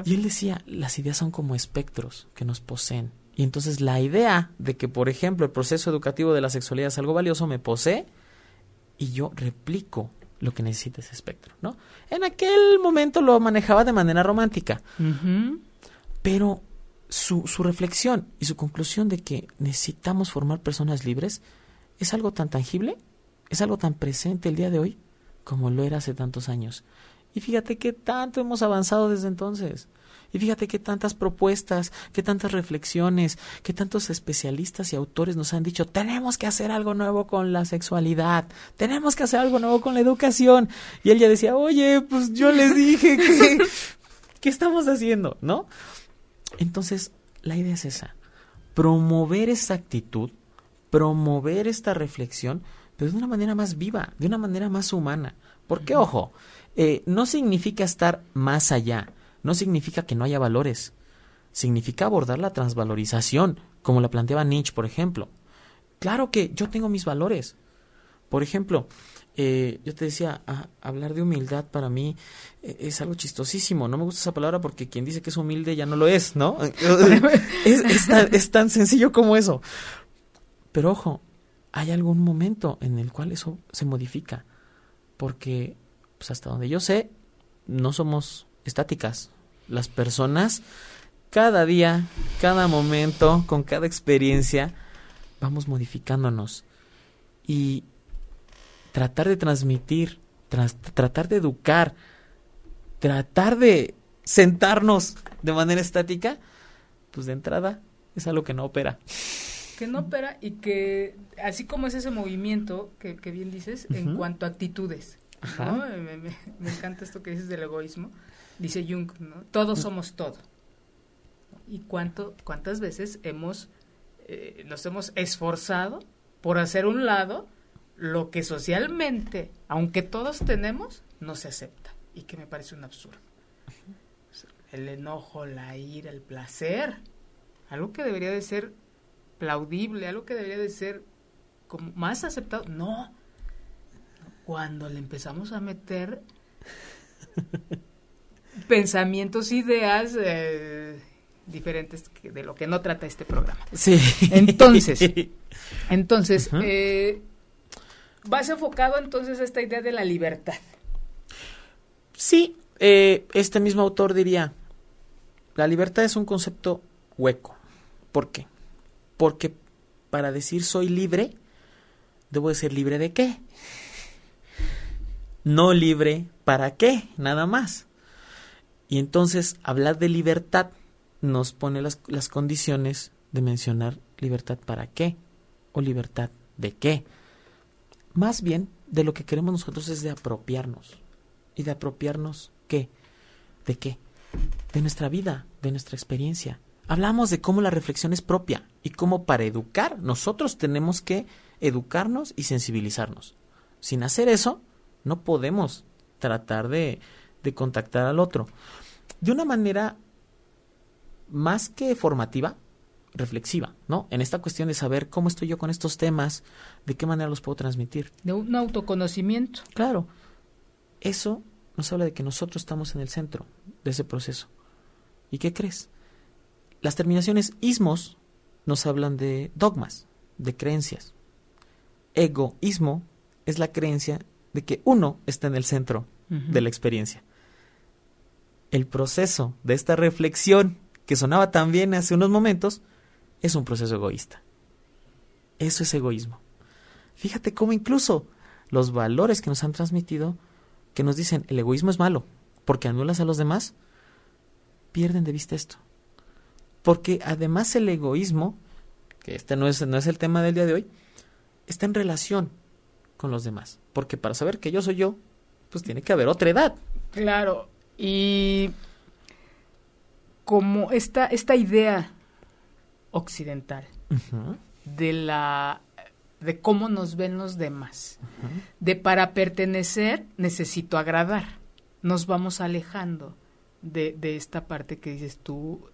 Y él decía, las ideas son como espectros que nos poseen. Y entonces la idea de que, por ejemplo, el proceso educativo de la sexualidad es algo valioso me posee y yo replico lo que necesita ese espectro, ¿no? En aquel momento lo manejaba de manera romántica. Pero su, su reflexión y su conclusión de que necesitamos formar personas libres es algo tan tangible, es algo tan presente el día de hoy como lo era hace tantos años. Y fíjate qué tanto hemos avanzado desde entonces. Y fíjate qué tantas propuestas, qué tantas reflexiones, qué tantos especialistas y autores nos han dicho, tenemos que hacer algo nuevo con la sexualidad, tenemos que hacer algo nuevo con la educación. Y él ya decía, oye, pues yo les dije que, ¿qué estamos haciendo? ¿No? Entonces, la idea es esa, promover esa actitud, promover esta reflexión, pero de una manera más viva, de una manera más humana. Porque, ojo, eh, no significa estar más allá, no significa que no haya valores, significa abordar la transvalorización, como la planteaba Nietzsche, por ejemplo. Claro que yo tengo mis valores. Por ejemplo, eh, yo te decía, hablar de humildad para mí eh, es algo chistosísimo. No me gusta esa palabra porque quien dice que es humilde ya no lo es, ¿no? es, es tan sencillo como eso. Pero ojo, hay algún momento en el cual eso se modifica. Porque, pues hasta donde yo sé, no somos estáticas. Las personas, cada día, cada momento, con cada experiencia, vamos modificándonos. Y tratar de transmitir, tratar de educar, tratar de sentarnos de manera estática, pues de entrada es algo que no opera. Que no opera y que, así como es ese movimiento que, bien dices, en cuanto a actitudes, Me, encanta esto que dices del egoísmo, dice Jung, ¿no? Todos somos todo. ¿Y cuánto, cuántas veces hemos, eh, nos hemos esforzado por hacer un lado lo que socialmente, aunque todos tenemos, no se acepta y que me parece un absurdo. El enojo, la ira, el placer, algo que debería de ser plaudible, algo que debería de ser como más aceptado, no. Cuando le empezamos a meter pensamientos, ideas eh, diferentes de lo que no trata este programa. Sí. Entonces, entonces, eh, vas enfocado entonces a esta idea de la libertad. Sí, eh, este mismo autor diría, la libertad es un concepto hueco. ¿Por qué? Porque para decir soy libre, debo de ser libre de qué? No libre para qué, nada más. Y entonces hablar de libertad nos pone las, las condiciones de mencionar libertad para qué o libertad de qué. Más bien, de lo que queremos nosotros es de apropiarnos. ¿Y de apropiarnos qué? ¿De qué? De nuestra vida, de nuestra experiencia. Hablamos de cómo la reflexión es propia y cómo para educar nosotros tenemos que educarnos y sensibilizarnos. Sin hacer eso, no podemos tratar de, de contactar al otro. De una manera más que formativa, reflexiva, ¿no? En esta cuestión de saber cómo estoy yo con estos temas, de qué manera los puedo transmitir. De un autoconocimiento. Claro. Eso nos habla de que nosotros estamos en el centro de ese proceso. ¿Y qué crees? Las terminaciones ismos nos hablan de dogmas, de creencias. Egoísmo es la creencia de que uno está en el centro de la experiencia. El proceso de esta reflexión que sonaba tan bien hace unos momentos es un proceso egoísta. Eso es egoísmo. Fíjate cómo incluso los valores que nos han transmitido, que nos dicen el egoísmo es malo, porque anulas a los demás, pierden de vista esto. Porque además el egoísmo, que este no es, no es el tema del día de hoy, está en relación con los demás. Porque para saber que yo soy yo, pues tiene que haber otra edad. Claro, y como esta, esta idea occidental de la de cómo nos ven los demás. De para pertenecer necesito agradar. Nos vamos alejando de, de esta parte que dices tú,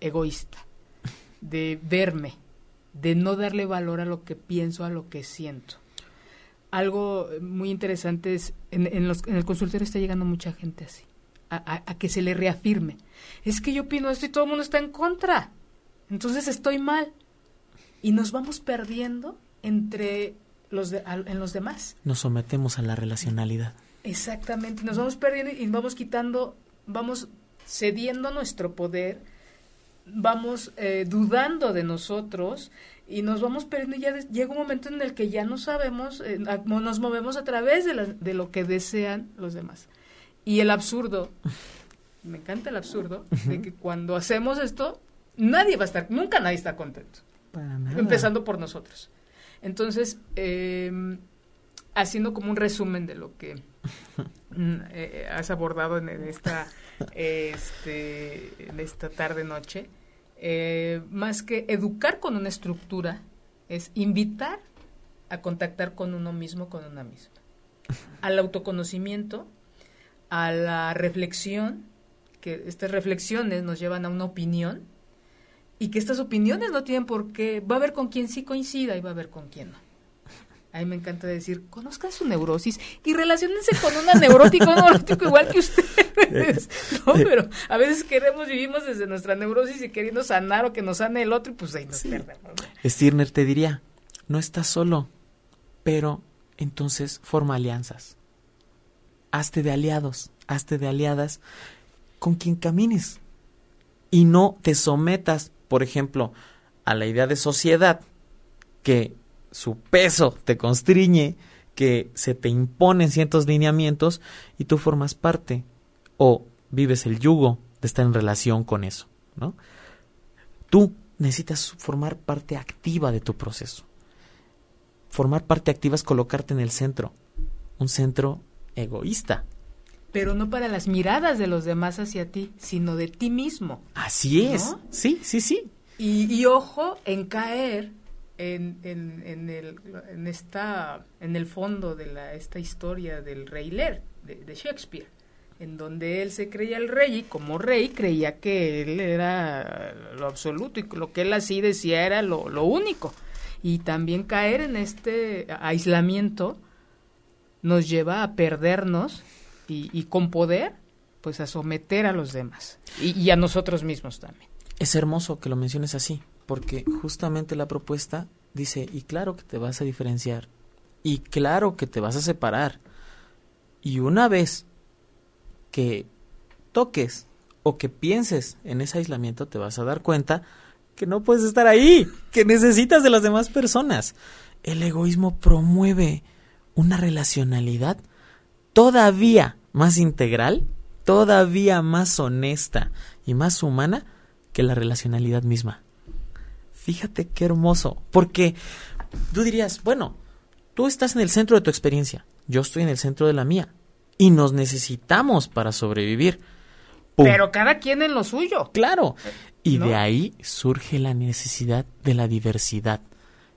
egoísta, de verme, de no darle valor a lo que pienso, a lo que siento. Algo muy interesante es, en, en, los, en el consultorio está llegando mucha gente así, a, a, que se le reafirme. Es que yo opino esto y todo el mundo está en contra. Entonces estoy mal. Y nos vamos perdiendo entre los en los demás. Nos sometemos a la relacionalidad. Exactamente, nos vamos perdiendo y vamos quitando, vamos cediendo nuestro poder, vamos eh, dudando de nosotros y nos vamos perdiendo y ya llega un momento en el que ya no sabemos, eh, nos movemos a través de, de lo que desean los demás. Y el absurdo, me encanta el absurdo, de que cuando hacemos esto, nadie va a estar, nunca nadie está contento. Empezando por nosotros. Entonces, em, haciendo como un resumen de lo que mm, eh, has abordado en, esta, este, en esta tarde-noche, eh, más que educar con una estructura, es invitar a contactar con uno mismo, con una misma. Al autoconocimiento, a la reflexión, que estas reflexiones nos llevan a una opinión, y que estas opiniones no tienen por qué, va a haber con quien sí coincida y va a haber con quien no. A mí me encanta decir, conozcan su neurosis y relacionense con una neurótica, un neurótico igual que ustedes. No, pero a veces queremos, vivimos desde nuestra neurosis y queriendo sanar o que nos sane el otro y pues ahí nos perdemos. Stirner te diría, no estás solo, pero entonces forma alianzas. Hazte de aliados, hazte de aliadas con quien camines y no te sometas, por ejemplo, a la idea de sociedad que su peso te constriñe, que se te imponen ciertos lineamientos y tú formas parte o vives el yugo de estar en relación con eso, ¿no? Tú necesitas formar parte activa de tu proceso. Formar parte activa es colocarte en el centro, un centro egoísta. Pero no para las miradas de los demás hacia ti, sino de ti mismo. Así es. Sí, sí, sí. Y, y ojo en caer en, en, en, el, en, esta, en el fondo de la, esta historia del rey Lear, de, Shakespeare, en donde él se creía el rey y como rey creía que él era lo absoluto y lo que él así decía era lo, lo único. Y también caer en este aislamiento nos lleva a perdernos y, con poder, pues a someter a los demás y, y a nosotros mismos también. Es hermoso que lo menciones así, porque justamente la propuesta dice, y claro que te vas a diferenciar, y claro que te vas a separar, y una vez que toques o que pienses en ese aislamiento, te vas a dar cuenta que no puedes estar ahí, que necesitas de las demás personas. El egoísmo promueve una relacionalidad todavía más integral, todavía más honesta y más humana que la relacionalidad misma. Fíjate qué hermoso, porque tú dirías, bueno, tú estás en el centro de tu experiencia, yo estoy en el centro de la mía, y nos necesitamos para sobrevivir. Pero cada quien en lo suyo. Claro. Y de ahí surge la necesidad de la diversidad.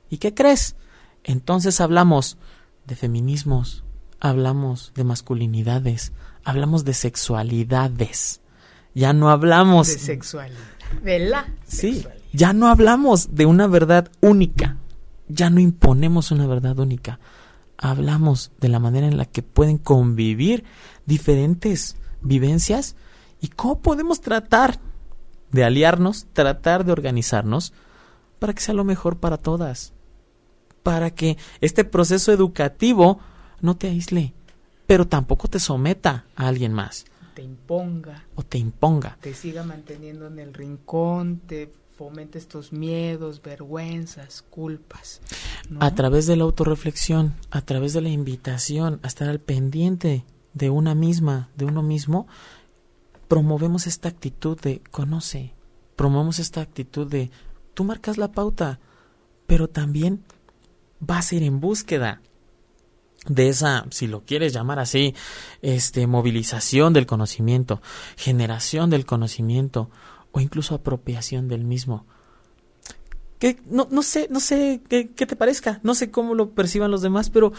¿Y qué crees? Entonces hablamos de feminismos, hablamos de masculinidades, hablamos de sexualidades. Ya no hablamos de sexualidad, de la sí, ya no hablamos de una verdad única, ya no imponemos una verdad única, hablamos de la manera en la que pueden convivir diferentes vivencias y cómo podemos tratar de aliarnos, tratar de organizarnos para que sea lo mejor para todas, para que este proceso educativo no te aísle, pero tampoco te someta a alguien más. Te imponga. O te imponga. Te siga manteniendo en el rincón, te fomente estos miedos, vergüenzas, culpas. A través de la autorreflexión, a través de la invitación a estar al pendiente de una misma, de uno mismo, promovemos esta actitud de conoce, promovemos esta actitud de tú marcas la pauta, pero también vas a ir en búsqueda de esa, si lo quieres llamar así, este movilización del conocimiento, generación del conocimiento, o incluso apropiación del mismo. Que no, no sé, no sé qué, te parezca, no sé cómo lo perciban los demás, pero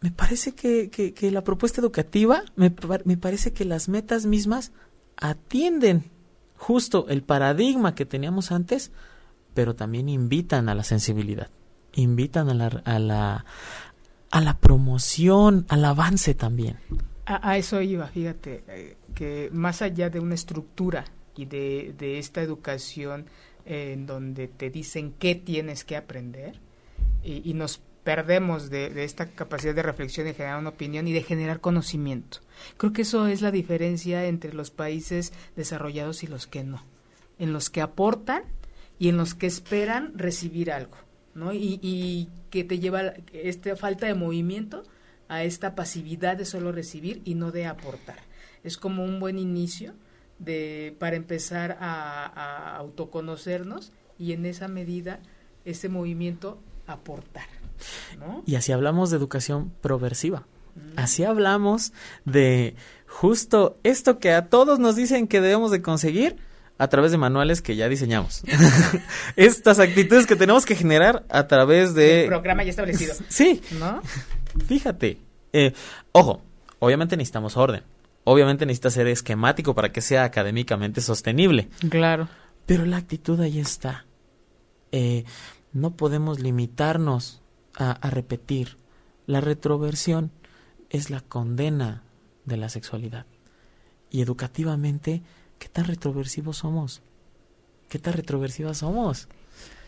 me parece que, que, la propuesta educativa, me, me parece que las metas mismas atienden justo el paradigma que teníamos antes, pero también invitan a la sensibilidad, invitan a la, a la, a la promoción, al avance también. A, a eso iba, fíjate, eh, que más allá de una estructura y de, de esta educación en donde te dicen qué tienes que aprender y, nos perdemos de, de, esta capacidad de reflexión y generar una opinión y de generar conocimiento. Creo que eso es la diferencia entre los países desarrollados y los que no, en los que aportan y en los que esperan recibir algo, ¿no? Y, y que te lleva esta falta de movimiento a esta pasividad de solo recibir y no de aportar. Es como un buen inicio de, para empezar a, autoconocernos y en esa medida ese movimiento aportar. Y así hablamos de educación proversiva. Mm. Así hablamos de justo esto que a todos nos dicen que debemos de conseguir a través de manuales que ya diseñamos. Estas actitudes que tenemos que generar a través de... El programa ya establecido. Sí. ¿No? Fíjate. Eh, ojo, obviamente necesitamos orden obviamente necesita ser esquemático para que sea académicamente sostenible. Claro. Pero la actitud ahí está. Eh, no podemos limitarnos a, a repetir. La retroversión es la condena de la sexualidad. Y educativamente, ¿qué tan retroversivos somos? ¿Qué tan retroversivas somos?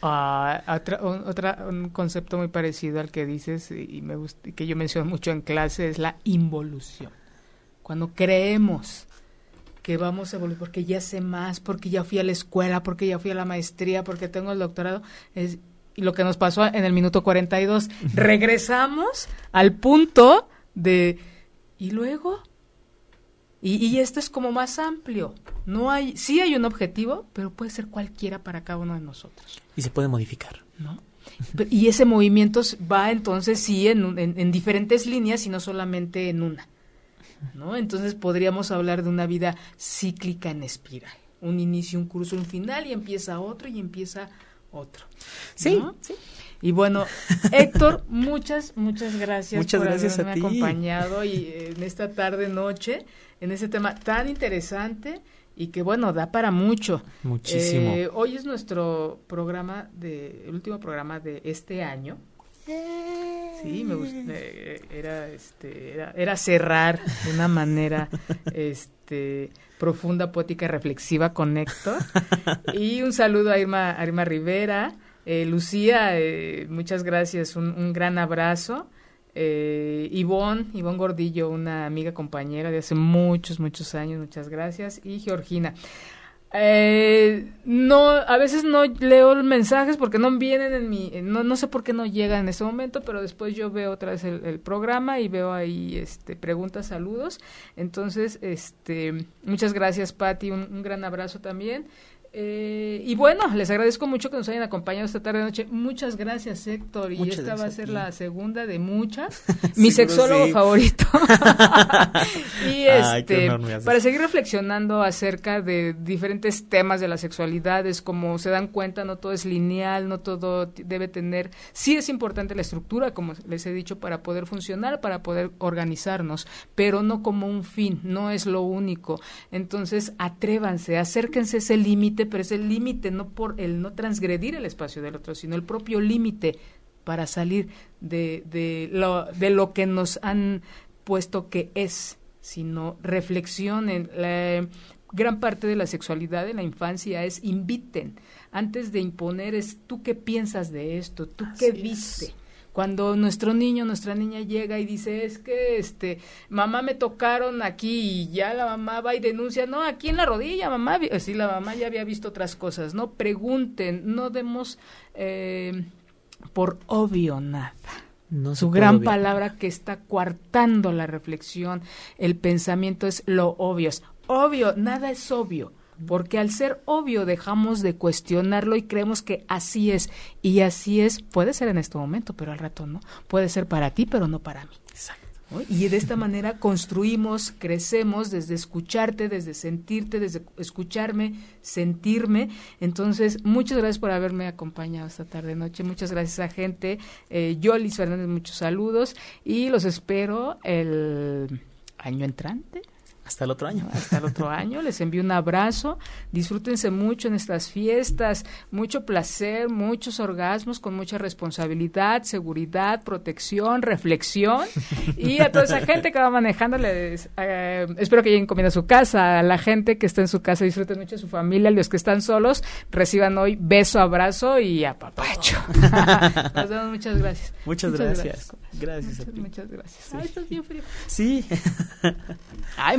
Ah, otra, un, otra, un concepto muy parecido al que dices y me gusta, que yo menciono mucho en clase es la involución. Cuando creemos que vamos a evoluir porque ya sé más, porque ya fui a la escuela, porque ya fui a la maestría, porque tengo el doctorado, es lo que nos pasó en el minuto 42. Regresamos al punto de y luego y, y, esto es como más amplio. No hay, sí hay un objetivo, pero puede ser cualquiera para cada uno de nosotros. Y se puede modificar. ¿No? Y ese movimiento va entonces sí en, en, en diferentes líneas y no solamente en una. ¿No? Entonces podríamos hablar de una vida cíclica en espiral. Un inicio, un curso, un final y empieza otro y empieza otro. Sí, ¿no? sí. Y bueno, Héctor, muchas, muchas gracias muchas por gracias haberme a ti. acompañado y eh, en esta tarde noche en ese tema tan interesante y que bueno da para mucho. Muchísimo. Eh, hoy es nuestro programa de el último programa de este año. Sí, me gusta, eh, era este era, era cerrar de una manera este profunda, poética, reflexiva con Héctor. y un saludo a Irma, a Irma Rivera, eh, Lucía, eh, muchas gracias, un, un gran abrazo. Eh, Ivonne, Ivonne Gordillo, una amiga compañera de hace muchos, muchos años, muchas gracias. Y Georgina. Eh, no, a veces no leo mensajes porque no vienen en mi, no, no sé por qué no llegan en este momento, pero después yo veo otra vez el, programa y veo ahí, este, preguntas, saludos. Entonces, este, muchas gracias, Patti, un gran abrazo también. Eh, y bueno, les agradezco mucho que nos hayan acompañado esta tarde noche. Muchas gracias, Héctor. Y Muchas esta va a ser la segunda de muchas. Mi sexólogo sí. favorito. y este, para seguir reflexionando acerca de diferentes temas de la sexualidad, es como se dan cuenta, no todo es lineal, no todo debe tener. Sí es importante la estructura, como les he dicho, para poder funcionar, para poder organizarnos, pero no como un fin, no es lo único. Entonces, atrévanse, acérquense a ese límite, pero es el límite no por el no transgredir el espacio del otro, sino el propio límite para salir de, de, lo, de lo que nos han puesto que es, sino reflexionen. La, gran parte de la sexualidad en la infancia es inviten. Antes de imponer es tú qué piensas de esto, tú qué es. Cuando nuestro niño, nuestra niña llega y dice, es que este, mamá me tocaron aquí y ya la mamá va y denuncia, no, aquí en la rodilla, mamá, vi-". sí, la mamá ya había visto otras cosas, no pregunten, no demos eh, por obvio nada No su gran palabra que está coartando la reflexión, el pensamiento es lo obvio. Es obvio, nada es obvio, porque al ser obvio dejamos de cuestionarlo y creemos que así es. Y así es, puede ser en este momento, pero al rato no. Puede ser para ti, pero no para mí. Exacto. ¿no? Y de esta manera construimos, crecemos desde escucharte, desde sentirte, desde escucharme, sentirme. Entonces, muchas gracias por haberme acompañado esta tarde noche. Muchas gracias a gente. Eh, yo, Liz Fernández, muchos saludos y los espero el año entrante. Hasta el otro año. Hasta el otro año. Les envío un abrazo. Disfrútense mucho en estas fiestas. Mucho placer, muchos orgasmos con mucha responsabilidad, seguridad, protección, reflexión. Y a toda esa gente que va manejando, les, eh, espero que lleguen comiendo a su casa. A la gente que está en su casa, disfruten mucho de su familia. Los que están solos, reciban hoy beso, abrazo y apapacho. Nos vemos. Muchas gracias. Muchas, gracias. Gracias, a Muchas, ti. muchas gracias. Sí. Ay, estás bien frío. Sí. Ay,